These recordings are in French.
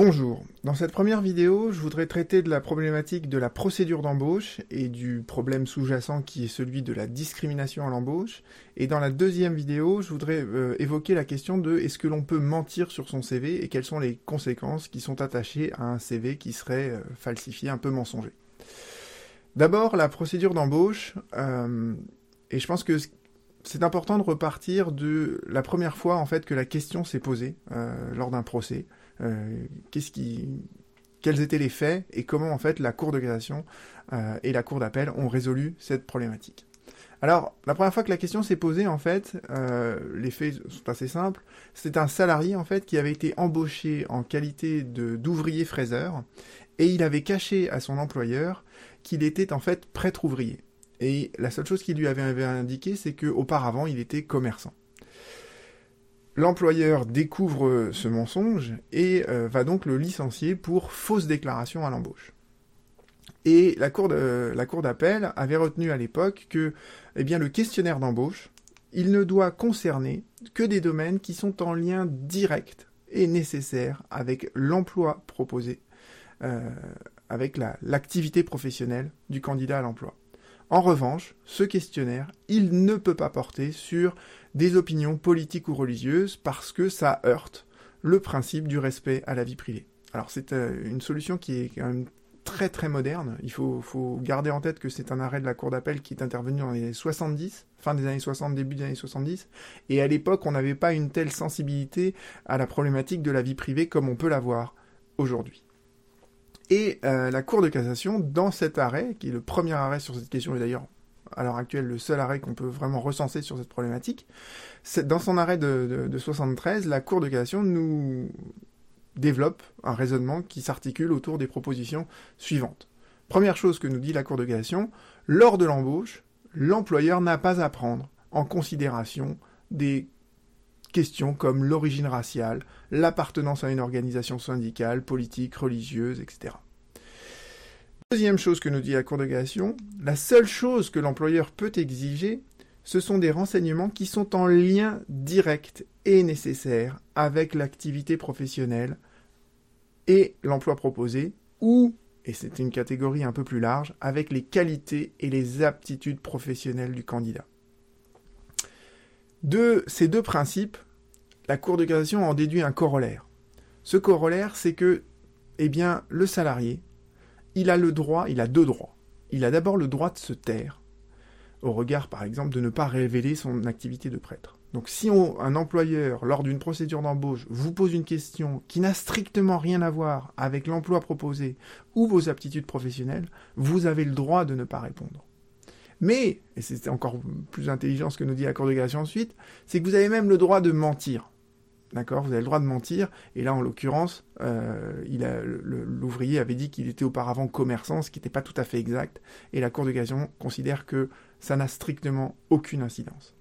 Bonjour, dans cette première vidéo, je voudrais traiter de la problématique de la procédure d'embauche et du problème sous-jacent qui est celui de la discrimination à l'embauche. Et dans la deuxième vidéo, je voudrais euh, évoquer la question de est-ce que l'on peut mentir sur son CV et quelles sont les conséquences qui sont attachées à un CV qui serait euh, falsifié, un peu mensonger. D'abord, la procédure d'embauche, euh, et je pense que c'est important de repartir de la première fois en fait que la question s'est posée lors d'un procès. Euh, qu'est-ce qui, quels étaient les faits et comment en fait la Cour de cassation euh, et la Cour d'appel ont résolu cette problématique. Alors, la première fois que la question s'est posée, en fait, euh, les faits sont assez simples. C'est un salarié, en fait, qui avait été embauché en qualité d'ouvrier fraiseur, et il avait caché à son employeur qu'il était, en fait, prêtre ouvrier. Et la seule chose qu'il lui avait indiqué, c'est qu'auparavant, il était commerçant. L'employeur découvre ce mensonge et euh, va donc le licencier pour fausse déclaration à l'embauche. Et la cour, d'appel avait retenu à l'époque que eh bien, le questionnaire d'embauche, il ne doit concerner que des domaines qui sont en lien direct et nécessaire avec l'emploi proposé, euh, avec l'activité professionnelle du candidat à l'emploi. En revanche, ce questionnaire, il ne peut pas porter sur des opinions politiques ou religieuses parce que ça heurte le principe du respect à la vie privée. Alors c'est euh, une solution qui est quand même très très moderne. Il faut, garder en tête que c'est un arrêt de la Cour d'appel qui est intervenu dans les années 70, fin des années 60, début des années 70. Et à l'époque, on n'avait pas une telle sensibilité à la problématique de la vie privée comme on peut l'avoir aujourd'hui. Et euh, la Cour de cassation, dans cet arrêt, qui est le premier arrêt sur cette question, et d'ailleurs à l'heure actuelle le seul arrêt qu'on peut vraiment recenser sur cette problématique, dans son arrêt de, 73, la Cour de cassation nous développe un raisonnement qui s'articule autour des propositions suivantes. Première chose que nous dit la Cour de cassation, lors de l'embauche, l'employeur n'a pas à prendre en considération des questions comme l'origine raciale, l'appartenance à une organisation syndicale, politique, religieuse, etc. Deuxième chose que nous dit la Cour de la seule chose que l'employeur peut exiger, ce sont des renseignements qui sont en lien direct et nécessaire avec l'activité professionnelle et l'emploi proposé, ou, et c'est une catégorie un peu plus large, avec les qualités et les aptitudes professionnelles du candidat. De ces deux principes, la Cour de cassation en déduit un corollaire. Ce corollaire, c'est que, eh bien, le salarié, il a le droit, il a deux droits. Il a d'abord le droit de se taire, au regard par exemple de ne pas révéler son activité de prêtre. Donc si un employeur, lors d'une procédure d'embauche, vous pose une question qui n'a strictement rien à voir avec l'emploi proposé ou vos aptitudes professionnelles, vous avez le droit de ne pas répondre. Mais, et c'est encore plus intelligent ce que nous dit la Cour de cassation ensuite, c'est que vous avez même le droit de mentir. D'accord? Vous avez le droit de mentir. Et là, en l'occurrence, euh, l'ouvrier avait dit qu'il était auparavant commerçant, ce qui n'était pas tout à fait exact. Et la Cour d'occasion considère que ça n'a strictement aucune incidence.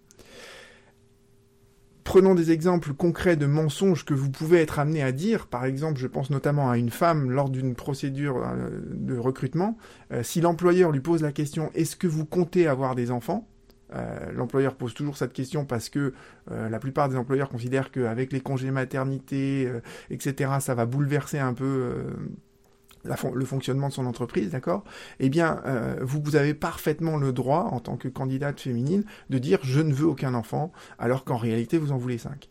Prenons des exemples concrets de mensonges que vous pouvez être amené à dire. Par exemple, je pense notamment à une femme lors d'une procédure euh, de recrutement. Euh, si l'employeur lui pose la question Est-ce que vous comptez avoir des enfants? Euh, l'employeur pose toujours cette question parce que la plupart des employeurs considèrent qu'avec les congés maternité, etc., ça va bouleverser un peu le fonctionnement de son entreprise, d'accord? Eh bien, vous, vous avez parfaitement le droit, en tant que candidate féminine, de dire je ne veux aucun enfant, alors qu'en réalité vous en voulez cinq.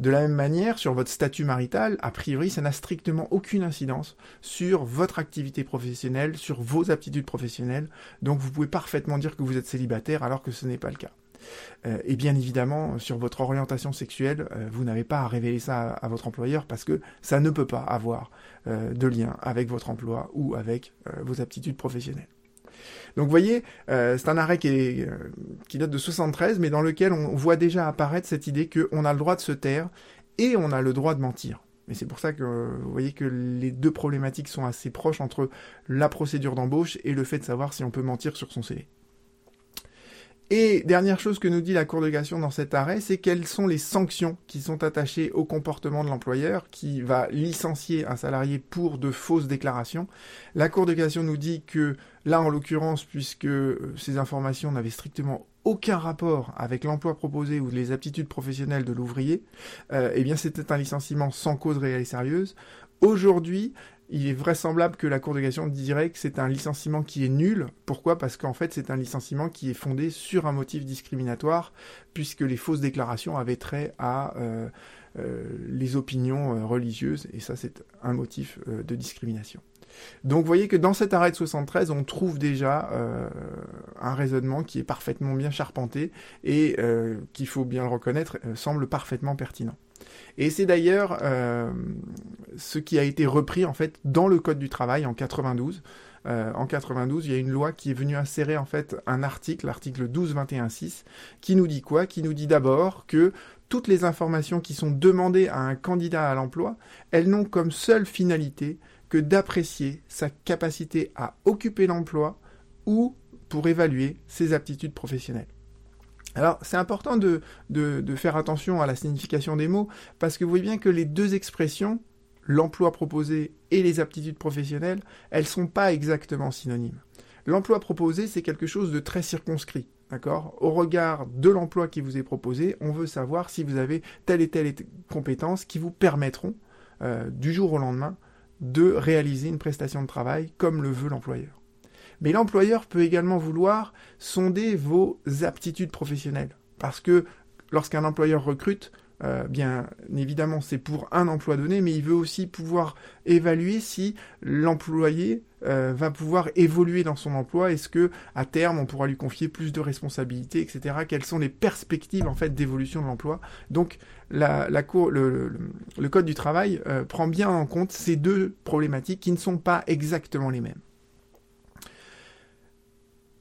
De la même manière, sur votre statut marital, a priori, ça n'a strictement aucune incidence sur votre activité professionnelle, sur vos aptitudes professionnelles. Donc vous pouvez parfaitement dire que vous êtes célibataire alors que ce n'est pas le cas. Euh, et bien évidemment, sur votre orientation sexuelle, euh, vous n'avez pas à révéler ça à, votre employeur parce que ça ne peut pas avoir euh, de lien avec votre emploi ou avec vos aptitudes professionnelles. Donc vous voyez, c'est un arrêt qui, date de 73, mais dans lequel on voit déjà apparaître cette idée qu'on a le droit de se taire et on a le droit de mentir. Mais c'est pour ça que vous voyez que les deux problématiques sont assez proches entre la procédure d'embauche et le fait de savoir si on peut mentir sur son CV. Et dernière chose que nous dit la Cour de cassation dans cet arrêt, c'est quelles sont les sanctions qui sont attachées au comportement de l'employeur qui va licencier un salarié pour de fausses déclarations. La Cour de cassation nous dit que là, en l'occurrence, puisque euh, ces informations n'avaient strictement aucun rapport avec l'emploi proposé ou les aptitudes professionnelles de l'ouvrier, euh, eh bien c'était un licenciement sans cause réelle et sérieuse. Aujourd'hui, il est vraisemblable que la Cour de cassation dirait que c'est un licenciement qui est nul. Pourquoi? Parce qu'en fait, c'est un licenciement qui est fondé sur un motif discriminatoire, puisque les fausses déclarations avaient trait à euh, euh, les opinions euh, religieuses, et ça, c'est un motif de discrimination. Donc vous voyez que dans cet arrêt de 73, on trouve déjà un raisonnement qui est parfaitement bien charpenté et qui, faut bien le reconnaître, semble parfaitement pertinent. Et c'est d'ailleurs euh, ce qui a été repris en fait dans le code du travail en 92. Euh, en 92, il y a une loi qui est venue insérer en fait un article, l'article 12.21.6, qui nous dit quoi? Qui nous dit d'abord que toutes les informations qui sont demandées à un candidat à l'emploi, elles n'ont comme seule finalité que d'apprécier sa capacité à occuper l'emploi ou pour évaluer ses aptitudes professionnelles. Alors c'est important de, de, faire attention à la signification des mots, parce que vous voyez bien que les deux expressions, l'emploi proposé et les aptitudes professionnelles, elles sont pas exactement synonymes. L'emploi proposé, c'est quelque chose de très circonscrit. D'accord? Au regard de l'emploi qui vous est proposé, on veut savoir si vous avez telle et telle compétence qui vous permettront, euh, du jour au lendemain, de réaliser une prestation de travail comme le veut l'employeur. Mais l'employeur peut également vouloir sonder vos aptitudes professionnelles. Parce que lorsqu'un employeur recrute, euh, bien évidemment c'est pour un emploi donné, mais il veut aussi pouvoir évaluer si l'employé euh, va pouvoir évoluer dans son emploi. Est-ce que à terme on pourra lui confier plus de responsabilités, etc. Quelles sont les perspectives en fait d'évolution de l'emploi? Donc le, code du travail euh, prend bien en compte ces deux problématiques qui ne sont pas exactement les mêmes.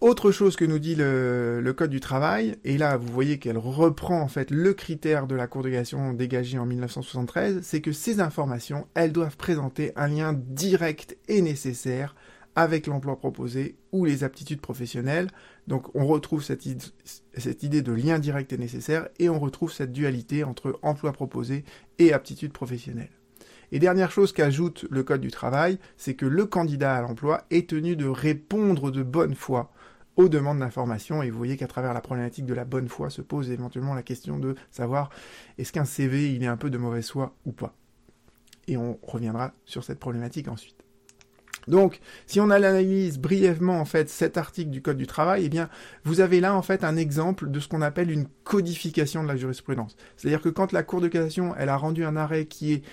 Autre chose que nous dit le, Code du travail, et là vous voyez qu'elle reprend en fait le critère de la Cour de cassation dégagé en 1973, c'est que ces informations, elles doivent présenter un lien direct et nécessaire avec l'emploi proposé ou les aptitudes professionnelles. Donc on retrouve cette, cette idée de lien direct et nécessaire et on retrouve cette dualité entre emploi proposé et aptitudes professionnelles. Et dernière chose qu'ajoute le Code du travail, c'est que le candidat à l'emploi est tenu de répondre de bonne foi aux demandes d'information. Et vous voyez qu'à travers la problématique de la bonne foi se pose éventuellement la question de savoir est-ce qu'un CV il est un peu de mauvaise foi ou pas. Et on reviendra sur cette problématique ensuite. Donc, si on analyse brièvement en fait cet article du Code du travail, eh bien, vous avez là en fait un exemple de ce qu'on appelle une codification de la jurisprudence. C'est-à-dire que quand la Cour de cassation elle a rendu un arrêt qui est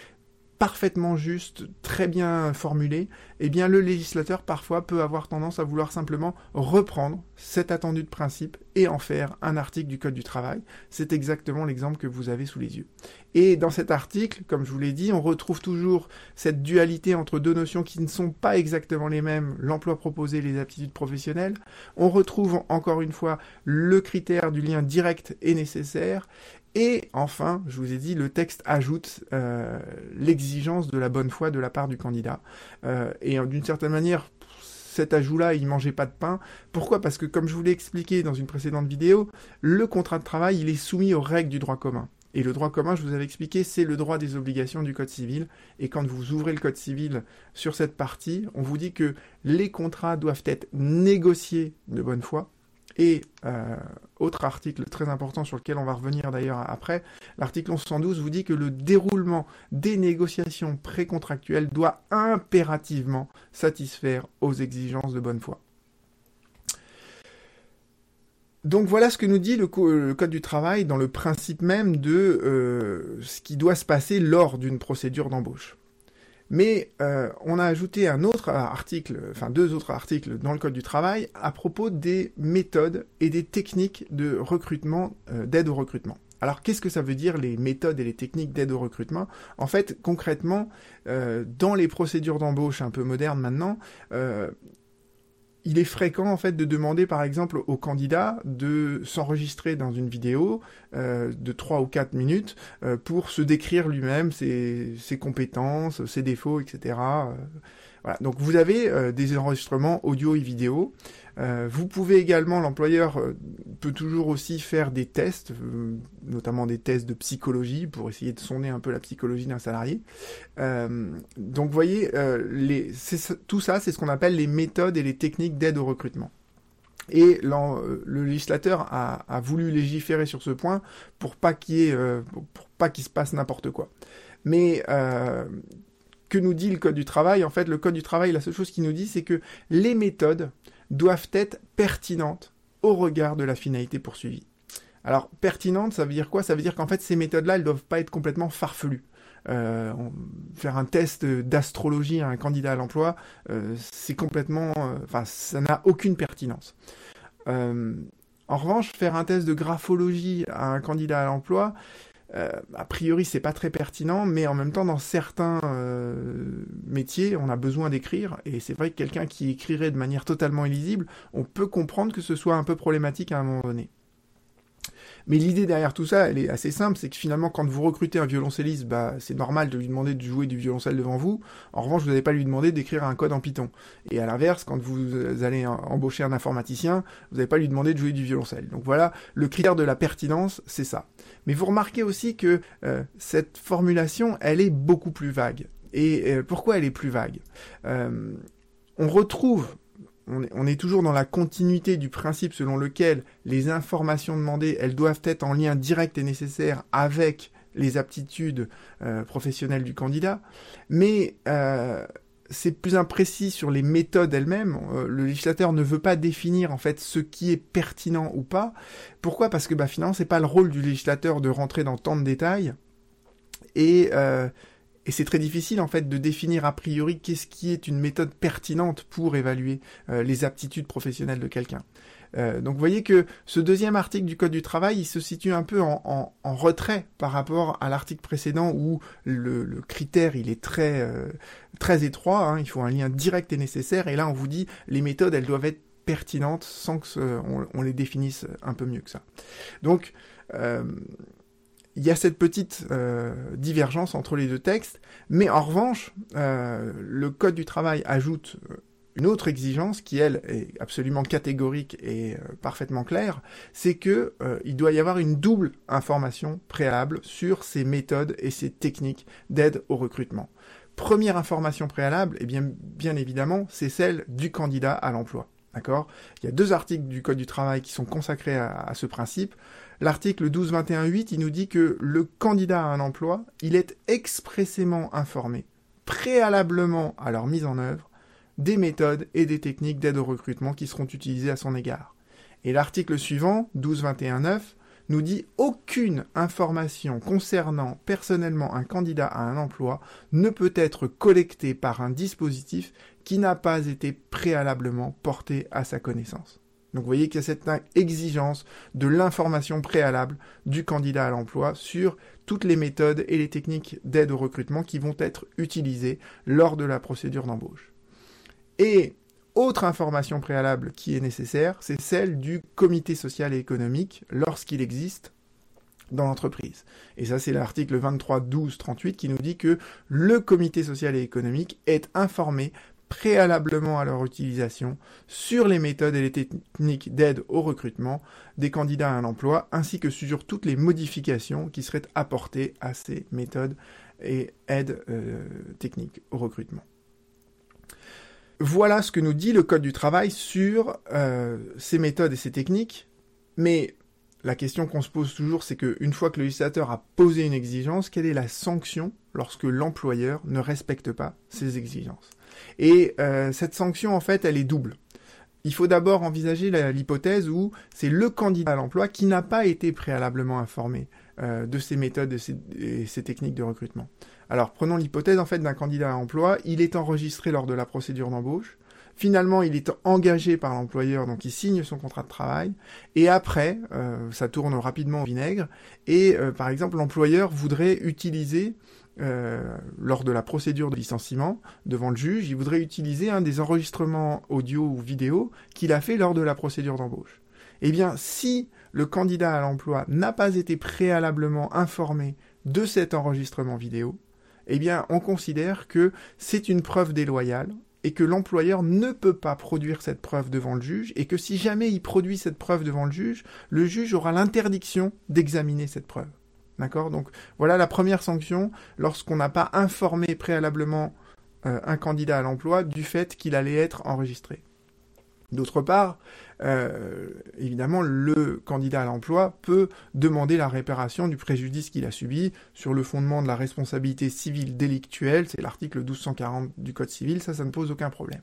parfaitement juste, très bien formulé, eh bien le législateur parfois peut avoir tendance à vouloir simplement reprendre cet attendu de principe et en faire un article du Code du travail. C'est exactement l'exemple que vous avez sous les yeux. Et dans cet article, comme je vous l'ai dit, on retrouve toujours cette dualité entre deux notions qui ne sont pas exactement les mêmes, l'emploi proposé et les aptitudes professionnelles. On retrouve encore une fois le critère du lien direct et nécessaire, et enfin, je vous ai dit, le texte ajoute euh, l'exigence de la bonne foi de la part du candidat. Euh, et d'une certaine manière, cet ajout-là, il mangeait pas de pain. Pourquoi? Parce que, comme je vous l'ai expliqué dans une précédente vidéo, le contrat de travail, il est soumis aux règles du droit commun. Et le droit commun, je vous avais expliqué, c'est le droit des obligations du Code civil. Et quand vous ouvrez le Code civil sur cette partie, on vous dit que les contrats doivent être négociés de bonne foi, et euh, autre article très important sur lequel on va revenir d'ailleurs après, l'article 1112 vous dit que le déroulement des négociations précontractuelles doit impérativement satisfaire aux exigences de bonne foi. Donc voilà ce que nous dit le, Code du travail dans le principe même de euh, ce qui doit se passer lors d'une procédure d'embauche. Mais euh, on a ajouté un autre article, enfin deux autres articles dans le Code du travail à propos des méthodes et des techniques de recrutement, euh, d'aide au recrutement. Alors qu'est-ce que ça veut dire les méthodes et les techniques d'aide au recrutement? En fait, concrètement, euh, dans les procédures d'embauche un peu modernes maintenant, il est fréquent en fait de demander par exemple au candidat de s'enregistrer dans une vidéo euh, de 3 ou 4 minutes euh, pour se décrire lui-même ses, ses, compétences, ses défauts, etc. Voilà. Donc vous avez euh, des enregistrements audio et vidéo. Euh, vous pouvez également, l'employeur euh, peut toujours aussi faire des tests, notamment des tests de psychologie pour essayer de sonder un peu la psychologie d'un salarié. donc vous voyez, les, tout ça, c'est ce qu'on appelle les méthodes et les techniques d'aide au recrutement. Et le législateur a, a, voulu légiférer sur ce point pour pas qu'il pour pas qu'il se passe n'importe quoi. Mais que nous dit le Code du travail En fait, le Code du travail, la seule chose qu'il nous dit, c'est que les méthodes doivent être pertinentes au regard de la finalité poursuivie. Alors, pertinente, ça veut dire quoi? Ça veut dire qu'en fait, ces méthodes-là, elles doivent pas être complètement farfelues. Euh, faire un test d'astrologie à un candidat à l'emploi, euh, c'est complètement, euh, enfin, ça n'a aucune pertinence. en revanche, faire un test de graphologie à un candidat à l'emploi, a priori, c'est pas très pertinent, mais en même temps, dans certains métiers, on a besoin d'écrire, et c'est vrai que quelqu'un qui écrirait de manière totalement illisible, on peut comprendre que ce soit un peu problématique à un moment donné. Mais l'idée derrière tout ça, elle est assez simple, c'est que finalement, quand vous recrutez un violoncelliste, bah, c'est normal de lui demander de jouer du violoncelle devant vous. En revanche, vous n'allez pas lui demander d'écrire un code en Python. Et à l'inverse, quand vous allez embaucher un informaticien, vous n'allez pas lui demander de jouer du violoncelle. Donc voilà, le critère de la pertinence, c'est ça. Mais vous remarquez aussi que euh, cette formulation, elle est beaucoup plus vague. Et euh, pourquoi elle est plus vague? Euh, On retrouve on est, toujours dans la continuité du principe selon lequel les informations demandées, elles doivent être en lien direct et nécessaire avec les aptitudes euh, professionnelles du candidat, mais euh, c'est plus imprécis sur les méthodes elles-mêmes. Euh, le législateur ne veut pas définir en fait ce qui est pertinent ou pas. Pourquoi? Parce que bah, finalement, c'est pas le rôle du législateur de rentrer dans tant de détails. Et et c'est très difficile en fait de définir a priori qu'est-ce qui est une méthode pertinente pour évaluer euh, les aptitudes professionnelles de quelqu'un. Euh, donc vous voyez que ce deuxième article du Code du travail, il se situe un peu en, retrait par rapport à l'article précédent où le, critère il est très euh, très étroit, hein. il faut un lien direct et nécessaire, et là on vous dit les méthodes elles doivent être pertinentes sans que on, les définisse un peu mieux que ça. Donc il y a cette petite euh, divergence entre les deux textes, mais en revanche, euh, le Code du travail ajoute euh, une autre exigence qui, elle, est absolument catégorique et parfaitement claire, c'est que il doit y avoir une double information préalable sur ces méthodes et ces techniques d'aide au recrutement. Première information préalable, eh bien, bien évidemment, c'est celle du candidat à l'emploi. D'accord? Il y a deux articles du Code du travail qui sont consacrés à ce principe. L'article 12.21.8, il nous dit que le candidat à un emploi, il est expressément informé, préalablement à leur mise en œuvre, des méthodes et des techniques d'aide au recrutement qui seront utilisées à son égard. Et l'article suivant, 12.21.9, nous dit aucune information concernant personnellement un candidat à un emploi ne peut être collectée par un dispositif qui n'a pas été préalablement porté à sa connaissance. Donc vous voyez qu'il y a cette exigence de l'information préalable du candidat à l'emploi sur toutes les méthodes et les techniques d'aide au recrutement qui vont être utilisées lors de la procédure d'embauche. Et autre information préalable qui est nécessaire, c'est celle du comité social et économique lorsqu'il existe dans l'entreprise. Et ça, c'est l'article 23 12 38 qui nous dit que le comité social et économique est informé préalablement à leur utilisation sur les méthodes et les techniques d'aide au recrutement des candidats à un emploi, ainsi que sur toutes les modifications qui seraient apportées à ces méthodes et aides euh, techniques au recrutement. Voilà ce que nous dit le Code du travail sur euh, ces méthodes et ces techniques, mais la question qu'on se pose toujours, c'est qu'une fois que le législateur a posé une exigence, quelle est la sanction lorsque l'employeur ne respecte pas ces exigences? Et euh, cette sanction, en fait, elle est double. Il faut d'abord envisager l'hypothèse où c'est le candidat à l'emploi qui n'a pas été préalablement informé euh, de ces méthodes et ces, techniques de recrutement. Alors prenons l'hypothèse en fait d'un candidat à l'emploi, il est enregistré lors de la procédure d'embauche, Finalement, il est engagé par l'employeur, donc il signe son contrat de travail. Et après, euh, ça tourne rapidement au vinaigre. Et par exemple, l'employeur voudrait utiliser euh, lors de la procédure de licenciement devant le juge, il voudrait utiliser un des enregistrements audio ou vidéo qu'il a fait lors de la procédure d'embauche. Eh bien, si le candidat à l'emploi n'a pas été préalablement informé de cet enregistrement vidéo, eh bien, on considère que c'est une preuve déloyale et que l'employeur ne peut pas produire cette preuve devant le juge et que si jamais il produit cette preuve devant le juge, le juge aura l'interdiction d'examiner cette preuve. D'accord? Donc voilà la première sanction lorsqu'on n'a pas informé préalablement euh, un candidat à l'emploi du fait qu'il allait être enregistré. D'autre part, euh, évidemment, le candidat à l'emploi peut demander la réparation du préjudice qu'il a subi sur le fondement de la responsabilité civile délictuelle, c'est l'article 1240 du Code civil, ça, ça ne pose aucun problème.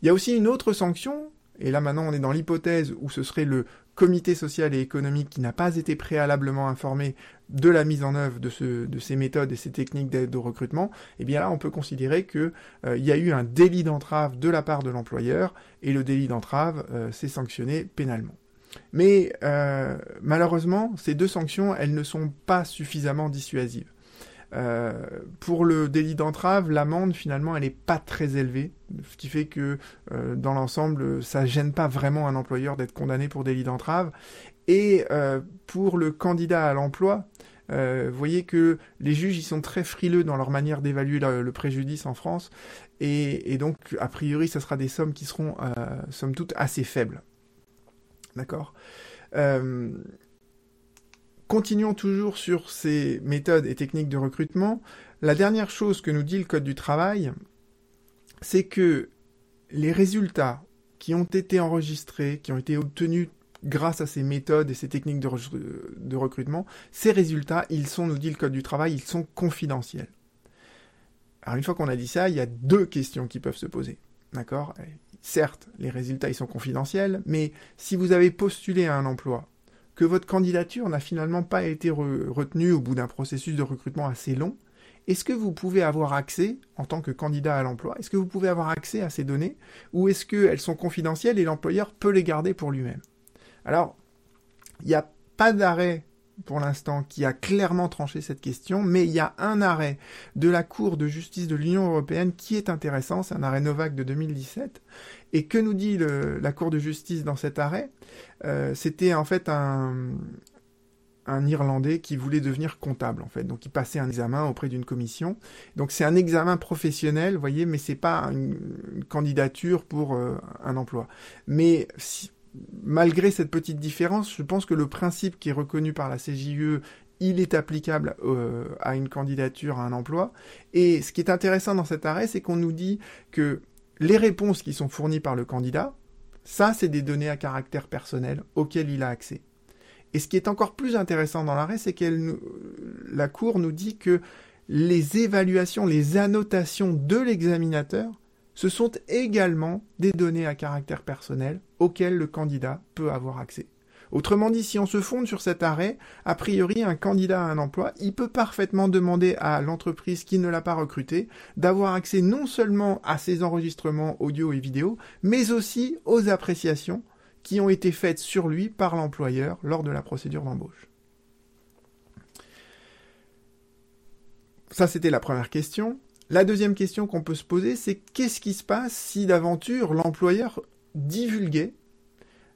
Il y a aussi une autre sanction, et là maintenant on est dans l'hypothèse où ce serait le comité social et économique qui n'a pas été préalablement informé de la mise en œuvre de, ces méthodes et ces techniques d'aide au recrutement, eh bien là on peut considérer qu'il euh, y a eu un délit d'entrave de la part de l'employeur et le délit d'entrave euh, s'est sanctionné pénalement. Mais euh, malheureusement, ces deux sanctions, elles ne sont pas suffisamment dissuasives. Euh, pour le délit d'entrave, l'amende finalement elle n'est pas très élevée, ce qui fait que euh, dans l'ensemble ça gêne pas vraiment un employeur d'être condamné pour délit d'entrave. Et euh, pour le candidat à l'emploi, vous voyez que les juges ils sont très frileux dans leur manière d'évaluer le, préjudice en France, et, et, donc a priori ça sera des sommes qui seront somme toute assez faibles. D'accord? Continuons toujours sur ces méthodes et techniques de recrutement. La dernière chose que nous dit le Code du travail, c'est que les résultats qui ont été enregistrés, qui ont été obtenus grâce à ces méthodes et ces techniques de, recrutement, ces résultats, ils sont, nous dit le Code du travail, ils sont confidentiels. Alors une fois qu'on a dit ça, il y a deux questions qui peuvent se poser. D'accord? Certes, les résultats, ils sont confidentiels, mais si vous avez postulé à un emploi que votre candidature n'a finalement pas été retenue au bout d'un processus de recrutement assez long, est-ce que vous pouvez avoir accès, en tant que candidat à l'emploi, est-ce que vous pouvez avoir accès à ces données, ou est-ce qu'elles sont confidentielles et l'employeur peut les garder pour lui-même? Alors, il n'y a pas d'arrêt pour l'instant qui a clairement tranché cette question, mais il y a un arrêt de la Cour de justice de l'Union européenne qui est intéressant, c'est un arrêt Novak de 2017. Et que nous dit la Cour de justice dans cet arrêt? Euh, C'était en fait un, un Irlandais qui voulait devenir comptable en fait. Donc il passait un examen auprès d'une commission. Donc c'est un examen professionnel, vous voyez, mais c'est pas une, candidature pour euh, un emploi. Mais si, malgré cette petite différence, je pense que le principe qui est reconnu par la CJE, il est applicable euh, à une candidature à un emploi. Et ce qui est intéressant dans cet arrêt, c'est qu'on nous dit que les réponses qui sont fournies par le candidat, ça, c'est des données à caractère personnel auxquelles il a accès. Et ce qui est encore plus intéressant dans l'arrêt, c'est que la Cour nous dit que les évaluations, les annotations de l'examinateur ce sont également des données à caractère personnel auxquelles le candidat peut avoir accès. Autrement dit, si on se fonde sur cet arrêt, a priori, un candidat à un emploi, il peut parfaitement demander à l'entreprise qui ne l'a pas recruté d'avoir accès non seulement à ses enregistrements audio et vidéo, mais aussi aux appréciations qui ont été faites sur lui par l'employeur lors de la procédure d'embauche. Ça, c'était la première question. La deuxième question qu'on peut se poser, c'est qu'est-ce qui se passe si d'aventure l'employeur divulguait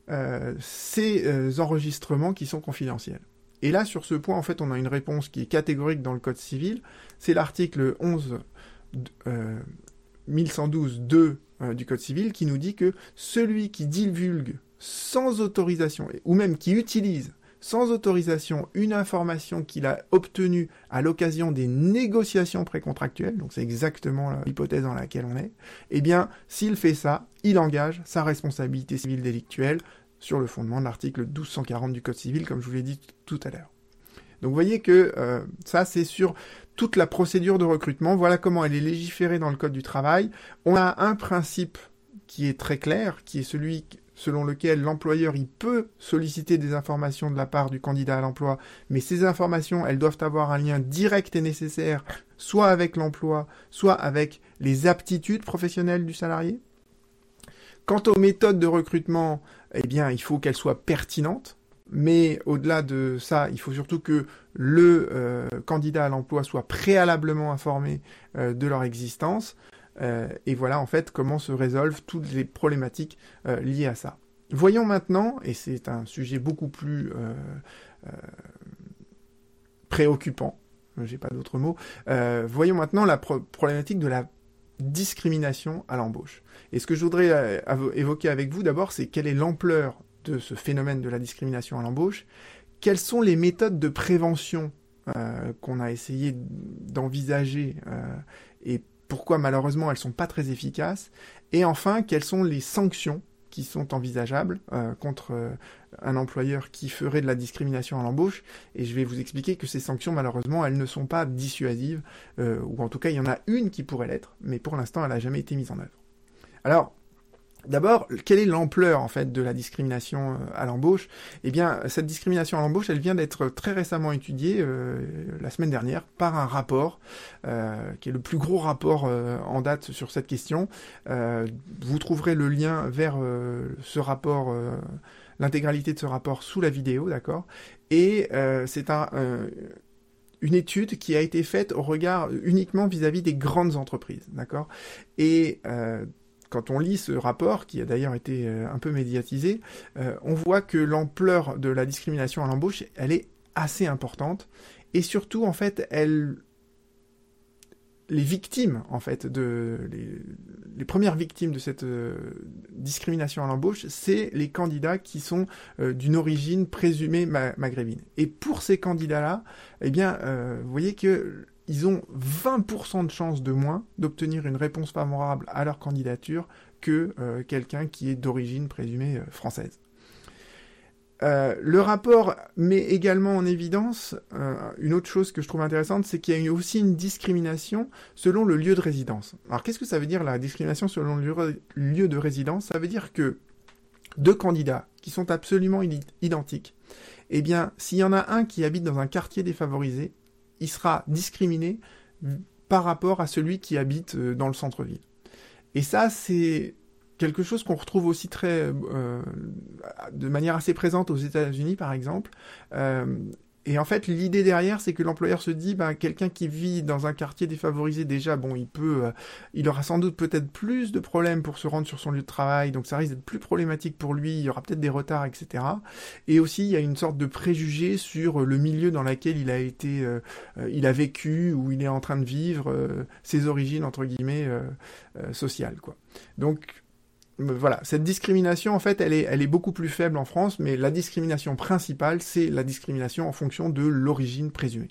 euh, ces euh, enregistrements qui sont confidentiels? Et là, sur ce point, en fait, on a une réponse qui est catégorique dans le Code civil. C'est l'article 11 1112.2 euh, du Code civil qui nous dit que celui qui divulgue sans autorisation, ou même qui utilise sans autorisation une information qu'il a obtenue à l'occasion des négociations précontractuelles, donc c'est exactement l'hypothèse dans laquelle on est, eh bien, s'il fait ça, il engage sa responsabilité civile délictuelle sur le fondement de l'article 1240 du Code civil, comme je vous l'ai dit tout à l'heure. Donc vous voyez que euh, ça, c'est sur toute la procédure de recrutement. Voilà comment elle est légiférée dans le Code du travail. On a un principe qui est très clair, qui est celui selon lequel l'employeur peut solliciter des informations de la part du candidat à l'emploi, mais ces informations, elles doivent avoir un lien direct et nécessaire, soit avec l'emploi, soit avec les aptitudes professionnelles du salarié. Quant aux méthodes de recrutement, eh bien, il faut qu'elles soient pertinentes, mais au-delà de ça, il faut surtout que le euh, candidat à l'emploi soit préalablement informé euh, de leur existence. Euh, et voilà en fait comment se résolvent toutes les problématiques euh, liées à ça. Voyons maintenant, et c'est un sujet beaucoup plus euh, préoccupant, j'ai pas d'autre mot, voyons maintenant la problématique de la discrimination à l'embauche. Et ce que je voudrais évoquer avec vous d'abord, c'est quelle est l'ampleur de ce phénomène de la discrimination à l'embauche, quelles sont les méthodes de prévention qu'on a essayé d'envisager et pourquoi malheureusement elles sont pas très efficaces, et enfin quelles sont les sanctions qui sont envisageables contre un employeur qui ferait de la discrimination à l'embauche, et je vais vous expliquer que ces sanctions, malheureusement, elles ne sont pas dissuasives, ou en tout cas, il y en a une qui pourrait l'être, mais pour l'instant, elle n'a jamais été mise en œuvre. Alors, D'abord, quelle est l'ampleur en fait de la discrimination euh, à l'embauche? Eh bien, cette discrimination à l'embauche, elle vient d'être très récemment étudiée euh, la semaine dernière par un rapport euh, qui est le plus gros rapport en date sur cette question. vous trouverez le lien vers ce rapport, l'intégralité de ce rapport sous la vidéo, d'accord? Et c'est un une étude qui a été faite au regard uniquement vis-à-vis des grandes entreprises, d'accord? Et quand on lit ce rapport, qui a d'ailleurs été euh, un peu médiatisé, euh, on voit que l'ampleur de la discrimination à l'embauche, elle est assez importante. Et surtout, en fait, elle... les victimes, en fait, de... les, premières victimes de cette euh, discrimination à l'embauche, c'est les candidats qui sont d'une origine présumée maghrébine. Et pour ces candidats-là, eh bien, vous voyez que ils ont 20% de chances de moins d'obtenir une réponse favorable à leur candidature que euh, quelqu'un qui est d'origine présumée euh, française. Euh, le rapport met également en évidence une autre chose que je trouve intéressante, c'est qu'il y a aussi une discrimination selon le lieu de résidence. Alors qu'est-ce que ça veut dire la discrimination selon le lieu de résidence? Ça veut dire que deux candidats qui sont absolument identiques, eh bien s'il y en a un qui habite dans un quartier défavorisé, il sera discriminé par rapport à celui qui habite euh, dans le centre-ville. Et ça, c'est quelque chose qu'on retrouve aussi très, euh, de manière assez présente aux États-Unis, par exemple. Euh, et en fait, l'idée derrière, c'est que l'employeur se dit, ben, quelqu'un qui vit dans un quartier défavorisé, déjà, bon, il peut, euh, il aura sans doute peut-être plus de problèmes pour se rendre sur son lieu de travail, donc ça risque d'être plus problématique pour lui, il y aura peut-être des retards, etc. Et aussi, il y a une sorte de préjugé sur le milieu dans lequel il a été, euh, euh, il a vécu, ou il est en train de vivre, ses origines, entre guillemets, sociales, quoi. Donc, voilà, cette discrimination, en fait, elle est, beaucoup plus faible en France, mais la discrimination principale, c'est la discrimination en fonction de l'origine présumée.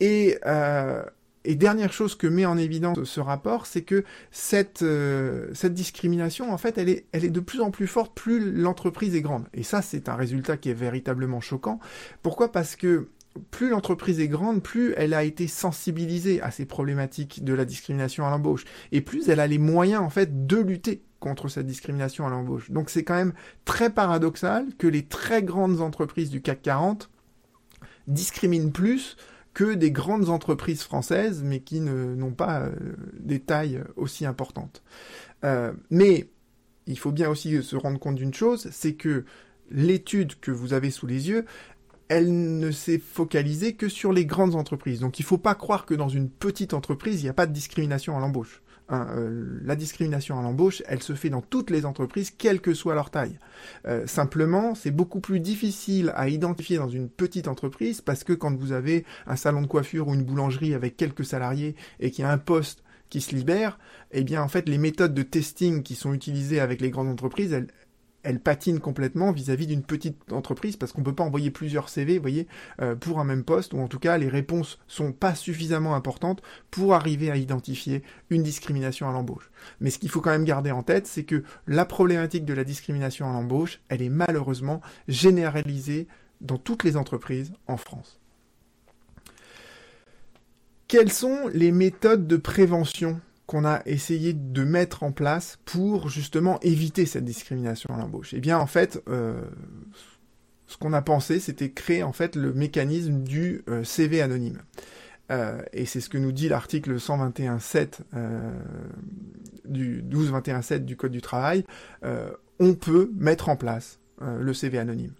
Et, euh, dernière chose que met en évidence ce rapport, c'est que cette, euh, cette discrimination, en fait, elle est, elle est de plus en plus forte plus l'entreprise est grande. Et ça, c'est un résultat qui est véritablement choquant. Pourquoi? Parce que plus l'entreprise est grande, plus elle a été sensibilisée à ces problématiques de la discrimination à l'embauche, et plus elle a les moyens en fait de lutter contre cette discrimination à l'embauche. Donc c'est quand même très paradoxal que les très grandes entreprises du CAC 40 discriminent plus que des grandes entreprises françaises, mais qui n'ont pas euh, des tailles aussi importantes. Euh, mais il faut bien aussi se rendre compte d'une chose, c'est que l'étude que vous avez sous les yeux, elle ne s'est focalisée que sur les grandes entreprises. Donc il ne faut pas croire que dans une petite entreprise, il n'y a pas de discrimination à l'embauche. Euh, la discrimination à l'embauche, elle se fait dans toutes les entreprises, quelle que soit leur taille. Euh, simplement, c'est beaucoup plus difficile à identifier dans une petite entreprise parce que quand vous avez un salon de coiffure ou une boulangerie avec quelques salariés et qu'il y a un poste qui se libère, eh bien en fait les méthodes de testing qui sont utilisées avec les grandes entreprises, elles, elle patine complètement vis-à-vis d'une petite entreprise parce qu'on peut pas envoyer plusieurs CV, voyez, euh, pour un même poste ou en tout cas les réponses sont pas suffisamment importantes pour arriver à identifier une discrimination à l'embauche. Mais ce qu'il faut quand même garder en tête, c'est que la problématique de la discrimination à l'embauche, elle est malheureusement généralisée dans toutes les entreprises en France. Quelles sont les méthodes de prévention qu'on a essayé de mettre en place pour justement éviter cette discrimination à l'embauche Eh bien, en fait, euh, ce qu'on a pensé, c'était créer en fait le mécanisme du euh, CV anonyme. Euh, et c'est ce que nous dit l'article 121.7 du 12.21.7 du Code du travail. on peut mettre en place le CV anonyme.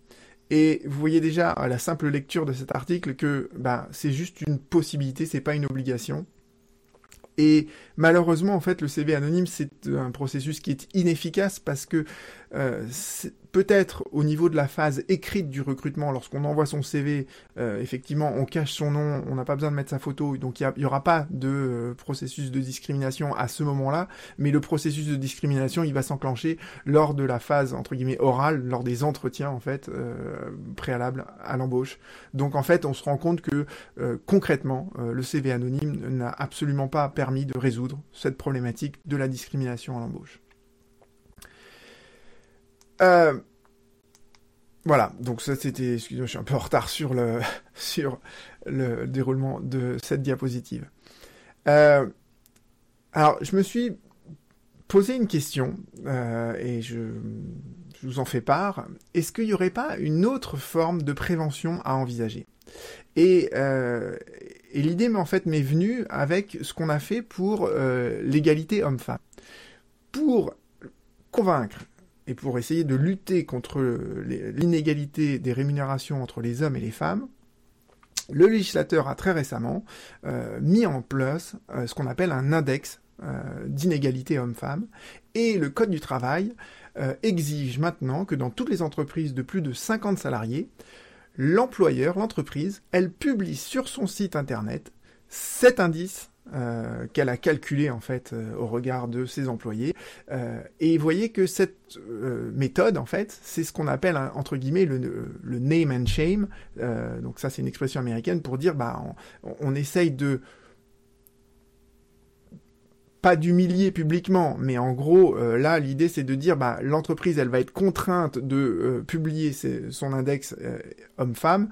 Et vous voyez déjà à la simple lecture de cet article que bah, c'est juste une possibilité, c'est pas une obligation. Et malheureusement, en fait, le CV anonyme, c'est un processus qui est inefficace parce que euh, peut-être au niveau de la phase écrite du recrutement, lorsqu'on envoie son CV, euh, effectivement, on cache son nom, on n'a pas besoin de mettre sa photo, donc il n'y aura pas de euh, processus de discrimination à ce moment-là, mais le processus de discrimination, il va s'enclencher lors de la phase, entre guillemets, orale, lors des entretiens, en fait, euh, préalables à l'embauche. Donc, en fait, on se rend compte que, concrètement, le CV anonyme n'a absolument pas permis de résoudre cette problématique de la discrimination à l'embauche. Euh, voilà, donc ça c'était, excusez-moi, je suis un peu en retard sur le sur le déroulement de cette diapositive. Euh, alors, je me suis posé une question euh, et je, je, vous en fais part. Est-ce qu'il n'y aurait pas une autre forme de prévention à envisager? Et, euh, et l'idée, en fait, m'est venue avec ce qu'on a fait pour euh, l'égalité homme-femme. Pour convaincre et pour essayer de lutter contre l'inégalité des rémunérations entre les hommes et les femmes, le législateur a très récemment euh, mis en place euh, ce qu'on appelle un index euh, d'inégalité homme-femme, et le Code du travail exige maintenant que dans toutes les entreprises de plus de 50 salariés, l'employeur, l'entreprise, elle publie sur son site internet cet indice euh, qu'elle a calculé en fait euh, au regard de ses employés. Euh, et vous voyez que cette méthode en fait, c'est ce qu'on appelle hein, entre guillemets le, name and shame. Donc ça c'est une expression américaine pour dire bah on, essaye de pas d'humilier publiquement, mais en gros, là, l'idée c'est de dire, bah, l'entreprise, elle va être contrainte de publier son index euh, homme-femme,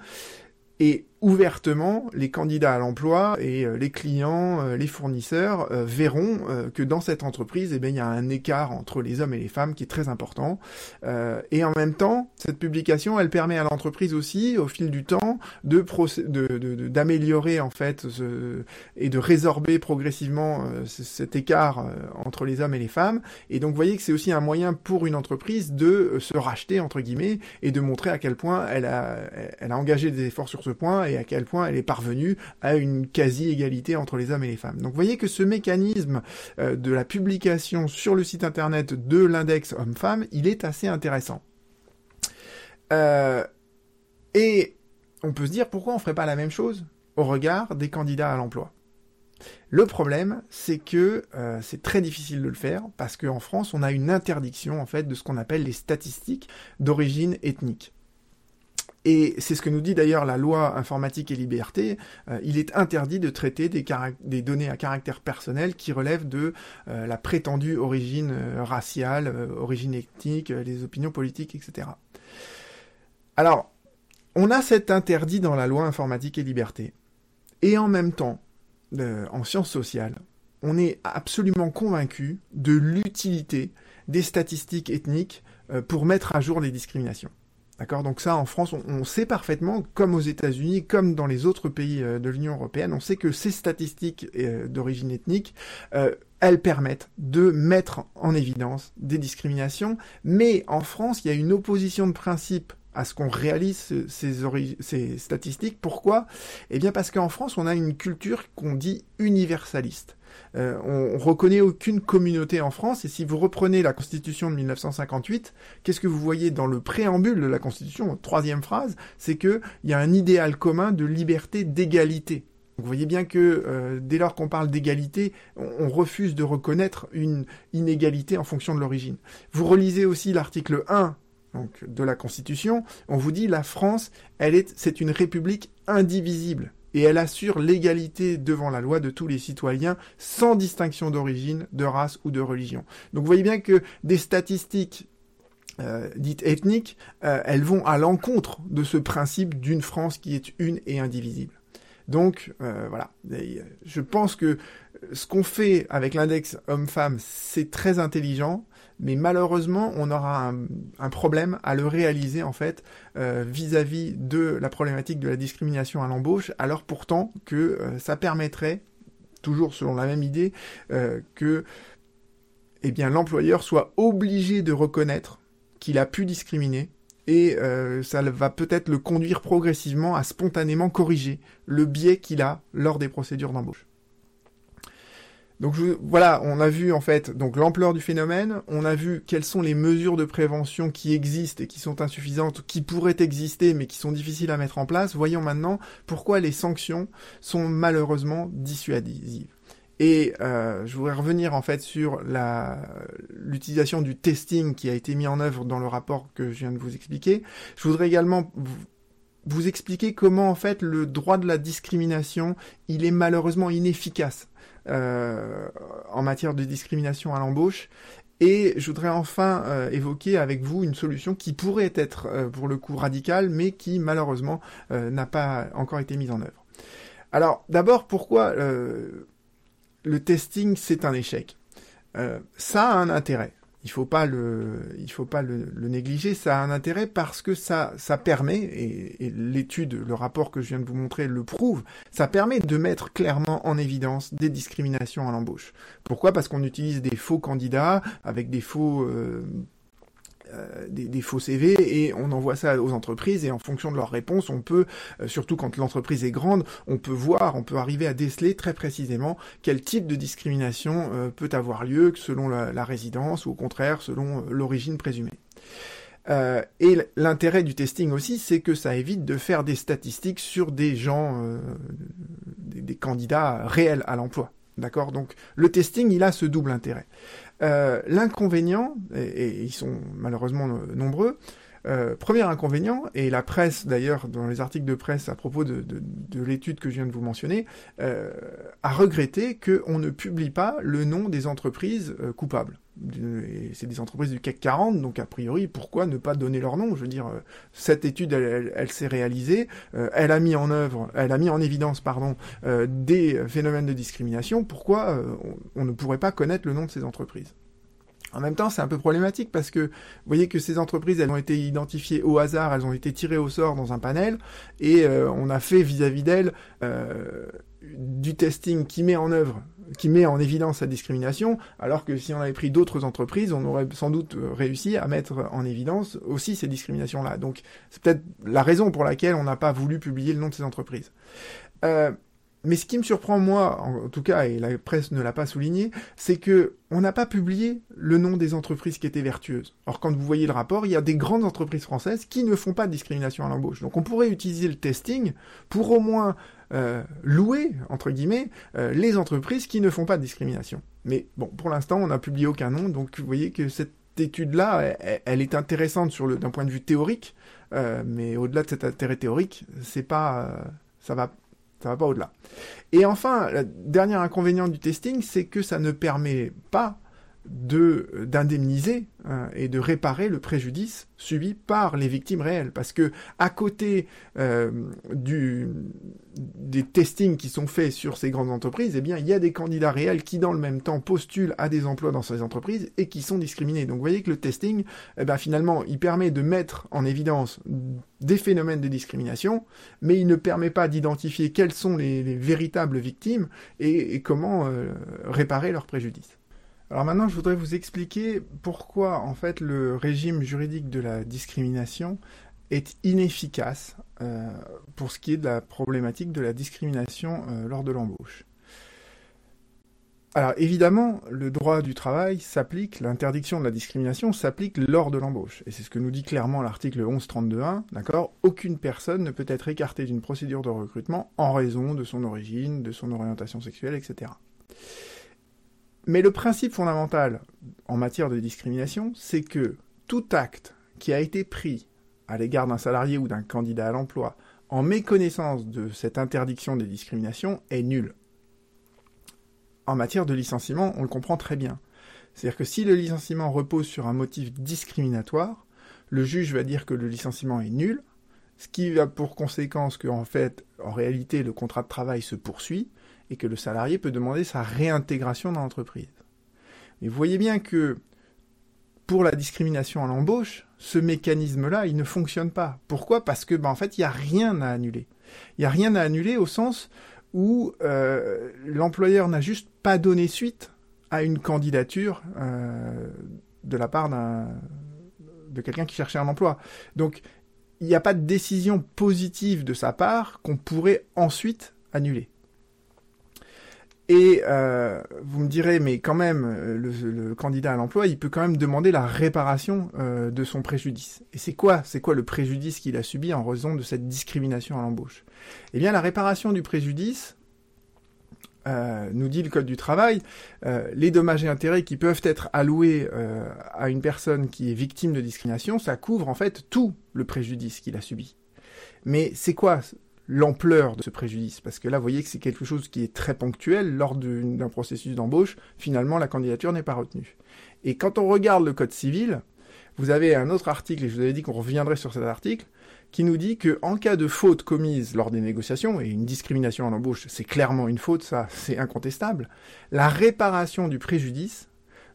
et ouvertement, les candidats à l'emploi et euh, les clients, euh, les fournisseurs euh, verront que dans cette entreprise, eh bien, il y a un écart entre les hommes et les femmes qui est très important. et en même temps, cette publication, elle permet à l'entreprise aussi, au fil du temps, de d'améliorer en fait et de résorber progressivement cet écart entre les hommes et les femmes. Et donc, vous voyez que c'est aussi un moyen pour une entreprise de se racheter entre guillemets et de montrer à quel point elle a, elle a engagé des efforts sur ce point à quel point elle est parvenue à une quasi-égalité entre les hommes et les femmes. Donc vous voyez que ce mécanisme euh, de la publication sur le site internet de l'index homme-femme, il est assez intéressant. Euh, et on peut se dire pourquoi on ferait pas la même chose au regard des candidats à l'emploi. Le problème, c'est que euh, c'est très difficile de le faire parce qu'en France, on a une interdiction en fait de ce qu'on appelle les statistiques d'origine ethnique. Et c'est ce que nous dit d'ailleurs la loi informatique et liberté. Euh, il est interdit de traiter des, données à caractère personnel qui relèvent de euh, la prétendue origine euh, raciale, origine ethnique, les opinions politiques, etc. Alors, on a cet interdit dans la loi informatique et liberté. Et en même temps, en sciences sociales, on est absolument convaincu de l'utilité des statistiques ethniques pour mettre à jour les discriminations. D'accord? Donc ça, en France, on, sait parfaitement, comme aux États-Unis, comme dans les autres pays euh, de l'Union européenne, on sait que ces statistiques euh, d'origine ethnique, euh, elles permettent de mettre en évidence des discriminations. Mais en France, il y a une opposition de principe à ce qu'on réalise ces, statistiques. Pourquoi? Eh bien parce qu'en France, on a une culture qu'on dit universaliste. Euh, on, on, reconnaît aucune communauté en France, et si vous reprenez la Constitution de 1958, qu'est-ce que vous voyez dans le préambule de la Constitution, troisième phrase, c'est qu'il y a un idéal commun de liberté, d'égalité. Vous voyez bien que euh, dès lors qu'on parle d'égalité, on, on, refuse de reconnaître une inégalité en fonction de l'origine. Vous relisez aussi l'article 1 donc, de la Constitution, on vous dit la France, elle est, c'est une république indivisible et elle assure l'égalité devant la loi de tous les citoyens sans distinction d'origine, de race ou de religion. Donc vous voyez bien que des statistiques euh, dites ethniques, euh, elles vont à l'encontre de ce principe d'une France qui est une et indivisible. Donc euh, voilà, je pense que ce qu'on fait avec l'index homme-femme, c'est très intelligent, mais malheureusement, on aura un, problème à le réaliser en fait euh, vis-à-vis -vis de la problématique de la discrimination à l'embauche, alors pourtant que euh, ça permettrait, toujours selon la même idée, euh, que eh l'employeur soit obligé de reconnaître qu'il a pu discriminer et ça va peut-être le conduire progressivement à spontanément corriger le biais qu'il a lors des procédures d'embauche. Donc voilà, on a vu en fait donc l'ampleur du phénomène, on a vu quelles sont les mesures de prévention qui existent et qui sont insuffisantes, qui pourraient exister mais qui sont difficiles à mettre en place. Voyons maintenant pourquoi les sanctions sont malheureusement dissuasives. Et euh, je voudrais revenir en fait sur l'utilisation du testing qui a été mis en œuvre dans le rapport que je viens de vous expliquer. Je voudrais également vous, vous expliquer comment en fait le droit de la discrimination il est malheureusement inefficace en matière de discrimination à l'embauche. Et je voudrais enfin euh, évoquer avec vous une solution qui pourrait être euh, pour le coup radicale, mais qui malheureusement euh, n'a pas encore été mise en œuvre. Alors d'abord, pourquoi le testing c'est un échec? Ça a un intérêt il faut pas le, il faut pas le, négliger. Ça a un intérêt parce que ça, ça permet, et, l'étude, le rapport que je viens de vous montrer le prouve, ça permet de mettre clairement en évidence des discriminations à l'embauche. Pourquoi? Parce qu'on utilise des faux candidats avec des faux euh, euh, des, faux CV et on envoie ça aux entreprises et en fonction de leurs réponses, on peut, euh, surtout quand l'entreprise est grande, on peut voir, on peut arriver à déceler très précisément quel type de discrimination euh, peut avoir lieu selon la, résidence ou au contraire selon l'origine présumée. et l'intérêt du testing aussi, c'est que ça évite de faire des statistiques sur des gens, des, candidats réels à l'emploi. D'accord? Donc le testing, il a ce double intérêt. Euh, l'inconvénient, et, ils sont malheureusement nombreux, euh, premier inconvénient, et la presse d'ailleurs, dans les articles de presse à propos de, l'étude que je viens de vous mentionner, euh, a regretté qu'on ne publie pas le nom des entreprises coupables c'est des entreprises du CAC 40, donc a priori, pourquoi ne pas donner leur nom? Je veux dire, euh, cette étude, elle, s'est réalisée, euh, elle a mis en œuvre, elle a mis en évidence, pardon, euh, des phénomènes de discrimination. Pourquoi on, ne pourrait pas connaître le nom de ces entreprises? En même temps, c'est un peu problématique parce que vous voyez que ces entreprises, elles ont été identifiées au hasard, elles ont été tirées au sort dans un panel, et on a fait vis-à-vis d'elles du testing qui met en œuvre qui met en évidence sa discrimination, alors que si on avait pris d'autres entreprises, on aurait sans doute euh, réussi à mettre en évidence aussi ces discriminations-là. Donc c'est peut-être la raison pour laquelle on n'a pas voulu publier le nom de ces entreprises. Euh, mais ce qui me surprend moi, en tout cas, et la presse ne l'a pas souligné, c'est que on n'a pas publié le nom des entreprises qui étaient vertueuses. Or, quand vous voyez le rapport, il y a des grandes entreprises françaises qui ne font pas de discrimination à l'embauche. Donc, on pourrait utiliser le testing pour au moins euh, louer entre guillemets euh, les entreprises qui ne font pas de discrimination. Mais bon, pour l'instant, on n'a publié aucun nom, donc vous voyez que cette étude-là, elle, est intéressante d'un point de vue théorique, euh, mais au-delà de cet intérêt théorique, c'est pas, ça va ça va pas au-delà. Et enfin, le dernier inconvénient du testing, c'est que ça ne permet pas de d'indemniser hein, et de réparer le préjudice subi par les victimes réelles. Parce que à côté euh, du des testings qui sont faits sur ces grandes entreprises eh bien il y a des candidats réels qui dans le même temps postulent à des emplois dans ces entreprises et qui sont discriminés. Donc vous voyez que le testing eh ben, finalement il permet de mettre en évidence des phénomènes de discrimination mais il ne permet pas d'identifier quelles sont les, véritables victimes et, comment euh, réparer leur préjudice alors maintenant, je voudrais vous expliquer pourquoi en fait le régime juridique de la discrimination est inefficace euh, pour ce qui est de la problématique de la discrimination euh, lors de l'embauche. Alors évidemment, le droit du travail s'applique, l'interdiction de la discrimination s'applique lors de l'embauche. Et c'est ce que nous dit clairement l'article 1132.1, d'accord? Aucune personne ne peut être écartée d'une procédure de recrutement en raison de son origine, de son orientation sexuelle, etc. Mais le principe fondamental en matière de discrimination, c'est que tout acte qui a été pris à l'égard d'un salarié ou d'un candidat à l'emploi en méconnaissance de cette interdiction des discriminations est nul. En matière de licenciement, on le comprend très bien. C'est-à-dire que si le licenciement repose sur un motif discriminatoire, le juge va dire que le licenciement est nul, ce qui a pour conséquence qu'en fait, en réalité, le contrat de travail se poursuit, et que le salarié peut demander sa réintégration dans l'entreprise. Mais vous voyez bien que pour la discrimination à l'embauche, ce mécanisme-là, il ne fonctionne pas. Pourquoi? Parce que, ben, en fait, il n'y a rien à annuler. Il n'y a rien à annuler au sens où euh, l'employeur n'a juste pas donné suite à une candidature euh, de la part de quelqu'un qui cherchait un emploi. Donc, il n'y a pas de décision positive de sa part qu'on pourrait ensuite annuler. Et euh, vous me direz, mais quand même, euh, le, candidat à l'emploi, il peut quand même demander la réparation euh, de son préjudice. Et c'est quoi C'est quoi le préjudice qu'il a subi en raison de cette discrimination à l'embauche? Eh bien, la réparation du préjudice, nous dit le Code du travail, les dommages et intérêts qui peuvent être alloués à une personne qui est victime de discrimination, ça couvre en fait tout le préjudice qu'il a subi. Mais c'est quoi l'ampleur de ce préjudice, parce que là, vous voyez que c'est quelque chose qui est très ponctuel lors d'un processus d'embauche. Finalement, la candidature n'est pas retenue. Et quand on regarde le code civil, vous avez un autre article, et je vous avais dit qu'on reviendrait sur cet article, qui nous dit que en cas de faute commise lors des négociations, et une discrimination en embauche, c'est clairement une faute, ça, c'est incontestable, la réparation du préjudice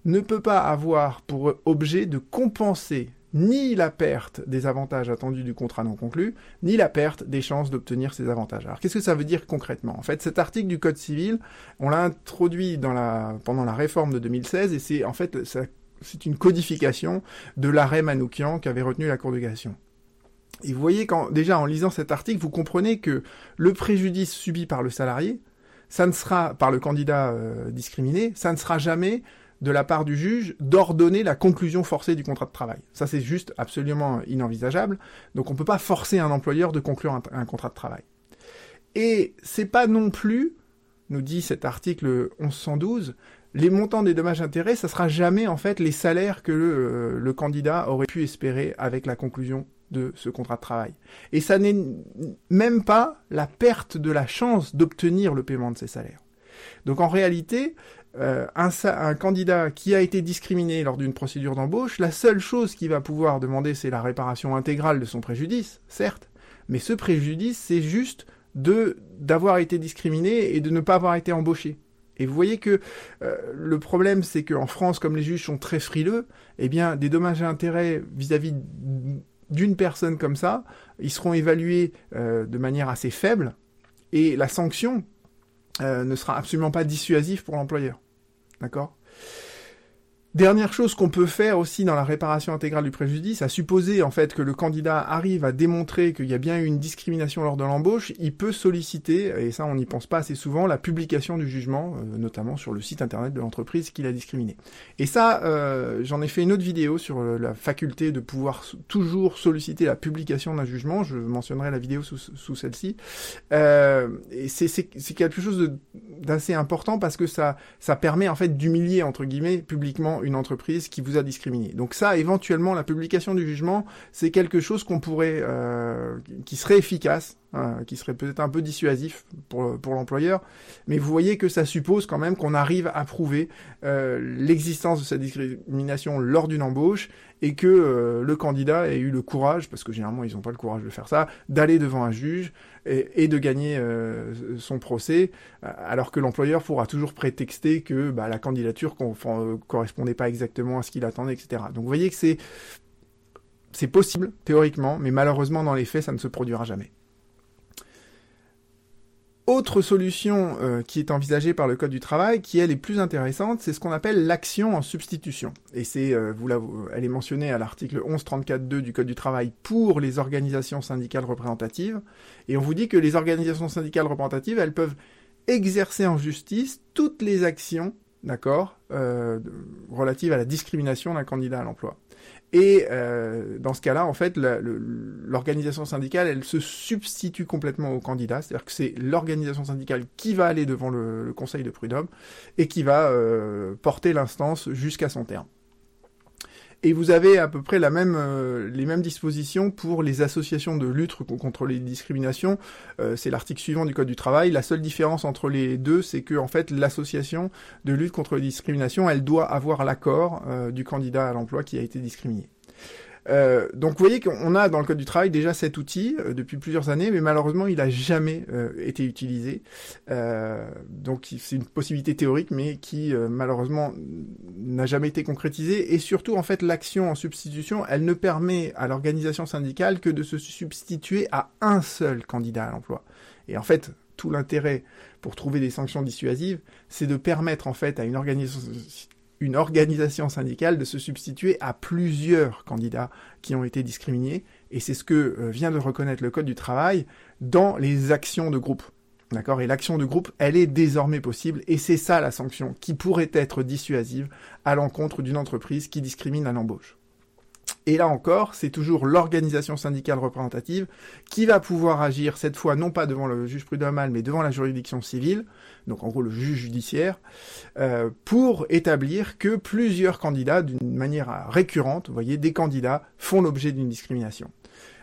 ne peut pas avoir pour objet de compenser ni la perte des avantages attendus du contrat non conclu, ni la perte des chances d'obtenir ces avantages. Alors qu'est-ce que ça veut dire concrètement? En fait, cet article du Code civil, on l'a introduit dans la, pendant la réforme de 2016 et c'est en fait c'est une codification de l'arrêt Manoukian qu'avait retenu la Cour de cassation. Et vous voyez quand déjà en lisant cet article, vous comprenez que le préjudice subi par le salarié, ça ne sera par le candidat euh, discriminé, ça ne sera jamais de la part du juge d'ordonner la conclusion forcée du contrat de travail. Ça, c'est juste absolument inenvisageable. Donc, on ne peut pas forcer un employeur de conclure un, contrat de travail. Et c'est pas non plus, nous dit cet article 1112, les montants des dommages-intérêts, ça sera jamais en fait les salaires que le, le, candidat aurait pu espérer avec la conclusion de ce contrat de travail. Et ça n'est même pas la perte de la chance d'obtenir le paiement de ces salaires. Donc en réalité, euh, un, candidat qui a été discriminé lors d'une procédure d'embauche, la seule chose qu'il va pouvoir demander, c'est la réparation intégrale de son préjudice, certes, mais ce préjudice, c'est juste de d'avoir été discriminé et de ne pas avoir été embauché. Et vous voyez que euh, le problème, c'est qu'en France, comme les juges sont très frileux, eh bien, des dommages et intérêts vis-à-vis d'une personne comme ça, ils seront évalués euh, de manière assez faible, et la sanction ne sera absolument pas dissuasive pour l'employeur. D'accord? Dernière chose qu'on peut faire aussi dans la réparation intégrale du préjudice, à supposer en fait que le candidat arrive à démontrer qu'il y a bien eu une discrimination lors de l'embauche, il peut solliciter, et ça on n'y pense pas assez souvent, la publication du jugement, euh, notamment sur le site internet de l'entreprise qu'il a discriminé. Et ça, euh, j'en ai fait une autre vidéo sur euh, la faculté de pouvoir toujours solliciter la publication d'un jugement, je mentionnerai la vidéo sous, sous celle-ci. et c'est quelque chose d'assez important parce que ça, ça permet en fait d'humilier entre guillemets publiquement une entreprise qui vous a discriminé. Donc ça, éventuellement, la publication du jugement, c'est quelque chose qu'on pourrait, euh, qui serait efficace, hein, qui serait peut-être un peu dissuasif pour, pour l'employeur, mais vous voyez que ça suppose quand même qu'on arrive à prouver euh, l'existence de cette discrimination lors d'une embauche et que euh, le candidat ait eu le courage, parce que généralement ils n'ont pas le courage de faire ça, d'aller devant un juge et, de gagner euh, son procès, alors que l'employeur pourra toujours prétexter que bah, la candidature ne correspondait pas exactement à ce qu'il attendait, etc. Donc vous voyez que c'est possible théoriquement, mais malheureusement dans les faits ça ne se produira jamais. Autre solution euh, qui est envisagée par le Code du travail, qui elle est plus intéressante, c'est ce qu'on appelle l'action en substitution. Et c'est, euh, vous la, elle est mentionnée à l'article 1134.2 du Code du travail pour les organisations syndicales représentatives. Et on vous dit que les organisations syndicales représentatives, elles peuvent exercer en justice toutes les actions, d'accord, euh, relatives à la discrimination d'un candidat à l'emploi. Et euh, dans ce cas-là, en fait, l'organisation syndicale, elle se substitue complètement au candidat, c'est-à-dire que c'est l'organisation syndicale qui va aller devant le, conseil de prud'homme et qui va euh, porter l'instance jusqu'à son terme. Et vous avez à peu près euh, les mêmes dispositions pour les associations de lutte contre les discriminations. Euh, c'est l'article suivant du Code du travail. La seule différence entre les deux, c'est que en fait, l'association de lutte contre les discriminations, elle doit avoir l'accord euh, du candidat à l'emploi qui a été discriminé. Euh, donc vous voyez qu'on a dans le code du travail déjà cet outil euh, depuis plusieurs années, mais malheureusement il n'a jamais euh, été utilisé. donc c'est une possibilité théorique, mais qui malheureusement n'a jamais été concrétisée. Et surtout en fait l'action en substitution, elle ne permet à l'organisation syndicale que de se substituer à un seul candidat à l'emploi. Et en fait tout l'intérêt pour trouver des sanctions dissuasives, c'est de permettre en fait à une organisation une organisation syndicale de se substituer à plusieurs candidats qui ont été discriminés, et c'est ce que euh, vient de reconnaître le Code du travail dans les actions de groupe. D'accord? Et l'action de groupe, elle est désormais possible, et c'est ça la sanction qui pourrait être dissuasive à l'encontre d'une entreprise qui discrimine à l'embauche. Et là encore, c'est toujours l'organisation syndicale représentative qui va pouvoir agir cette fois non pas devant le juge prud'homal, mais devant la juridiction civile, donc en gros le juge judiciaire, euh, pour établir que plusieurs candidats, d'une manière récurrente, vous voyez, des candidats font l'objet d'une discrimination.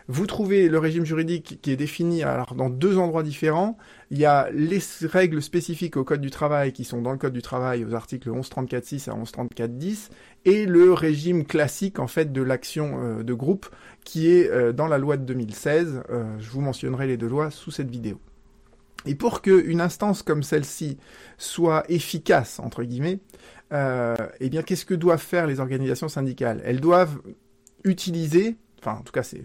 vous trouvez le régime juridique qui est défini alors dans deux endroits différents. Il y a les règles spécifiques au Code du travail qui sont dans le Code du travail aux articles 1134.6 à 1134.10 et le régime classique en fait de l'action euh, de groupe qui est euh, dans la loi de 2016. Euh, je vous mentionnerai les deux lois sous cette vidéo. Et pour qu'une instance comme celle-ci soit efficace, entre guillemets, eh bien, qu'est-ce que doivent faire les organisations syndicales? Elles doivent utiliser, enfin, en tout cas, c'est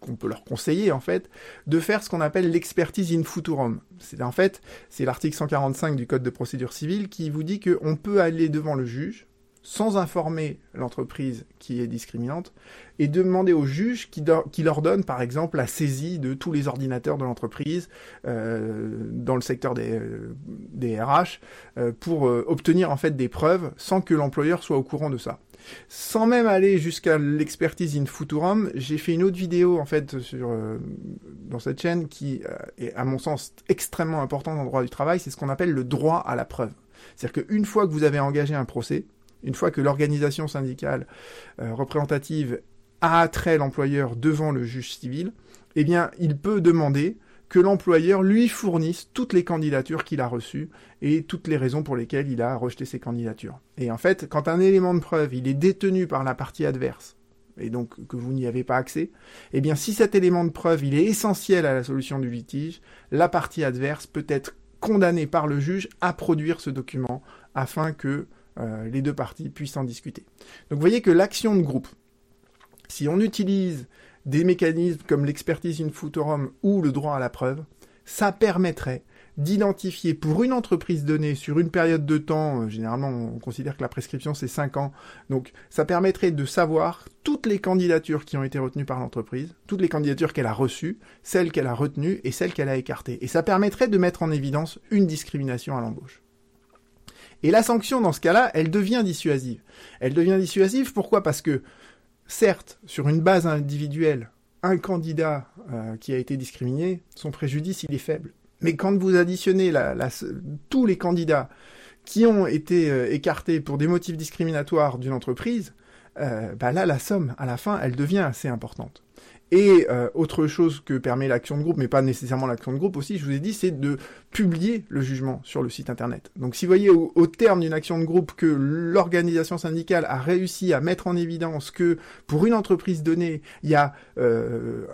qu'on peut leur conseiller en fait, de faire ce qu'on appelle l'expertise in futurum. C'est en fait, c'est l'article 145 du Code de procédure civile qui vous dit qu'on peut aller devant le juge sans informer l'entreprise qui est discriminante et demander au juge qui, leur donne par exemple la saisie de tous les ordinateurs de l'entreprise euh, dans le secteur des, euh, des RH euh, pour obtenir en fait des preuves sans que l'employeur soit au courant de ça. Sans même aller jusqu'à l'expertise in futurum, j'ai fait une autre vidéo en fait sur euh, dans cette chaîne qui euh, est à mon sens extrêmement important dans le droit du travail, c'est ce qu'on appelle le droit à la preuve. C'est-à-dire qu'une fois que vous avez engagé un procès, une fois que l'organisation syndicale euh, représentative a attrait l'employeur devant le juge civil, eh il peut demander que l'employeur lui fournisse toutes les candidatures qu'il a reçues et toutes les raisons pour lesquelles il a rejeté ces candidatures. Et en fait, quand un élément de preuve, il est détenu par la partie adverse, et donc que vous n'y avez pas accès, eh bien si cet élément de preuve, est essentiel à la solution du litige, la partie adverse peut être condamnée par le juge à produire ce document afin que les deux parties puissent en discuter. Donc vous voyez que l'action de groupe, si on utilise des mécanismes comme l'expertise in futurum ou le droit à la preuve, ça permettrait d'identifier pour une entreprise donnée sur une période de temps, euh, généralement on considère que la prescription c'est 5 ans, donc ça permettrait de savoir toutes les candidatures qui ont été retenues par l'entreprise, toutes les candidatures qu'elle a reçues, celles qu'elle a retenues et celles qu'elle a écartées. Et ça permettrait de mettre en évidence une discrimination à l'embauche. Et la sanction dans ce cas-là, elle devient dissuasive. Elle devient dissuasive pourquoi? Parce que certes, sur une base individuelle, un candidat euh, qui a été discriminé, son préjudice, il est faible. Mais quand vous additionnez tous les candidats qui ont été euh, écartés pour des motifs discriminatoires d'une entreprise, euh, bah là, la somme, à la fin, elle devient assez importante. Et euh, autre chose que permet l'action de groupe, mais pas nécessairement l'action de groupe aussi, je vous ai dit, c'est de publier le jugement sur le site internet. Donc si vous voyez au, terme d'une action de groupe que l'organisation syndicale a réussi à mettre en évidence que pour une entreprise donnée, il y a euh,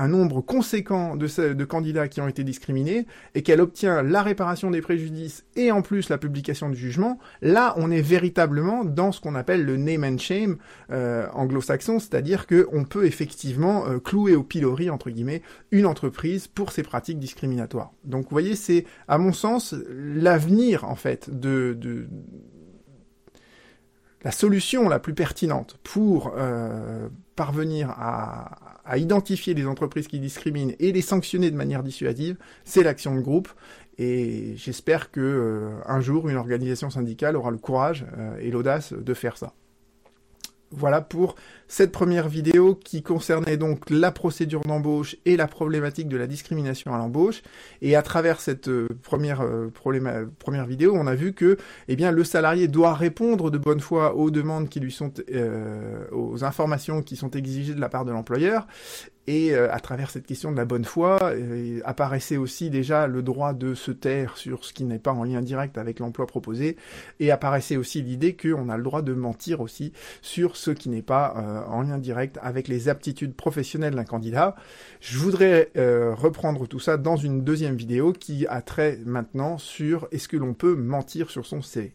un nombre conséquent de, candidats qui ont été discriminés et qu'elle obtient la réparation des préjudices et en plus la publication du jugement, là on est véritablement dans ce qu'on appelle le name and shame euh, anglo-saxon, c'est-à-dire qu'on peut effectivement euh, clouer au pilori entre guillemets une entreprise pour ses pratiques discriminatoires. Donc vous voyez, c'est à mon sens l'avenir en fait de, de la solution la plus pertinente pour euh, parvenir à, identifier les entreprises qui discriminent et les sanctionner de manière dissuasive, c'est l'action de groupe. Et j'espère que euh, un jour une organisation syndicale aura le courage euh, et l'audace de faire ça. Voilà pour cette première vidéo qui concernait donc la procédure d'embauche et la problématique de la discrimination à l'embauche. Et à travers cette euh, première, euh, première vidéo, on a vu que eh bien, le salarié doit répondre de bonne foi aux demandes qui lui sont, euh, aux informations qui sont exigées de la part de l'employeur et euh, à travers cette question de la bonne foi, apparaissait aussi déjà le droit de se taire sur ce qui n'est pas en lien direct avec l'emploi proposé, et apparaissait aussi l'idée qu'on a le droit de mentir aussi sur ce qui n'est pas en lien direct avec les aptitudes professionnelles d'un candidat. Je voudrais reprendre tout ça dans une deuxième vidéo qui a trait maintenant sur est-ce que l'on peut mentir sur son CV.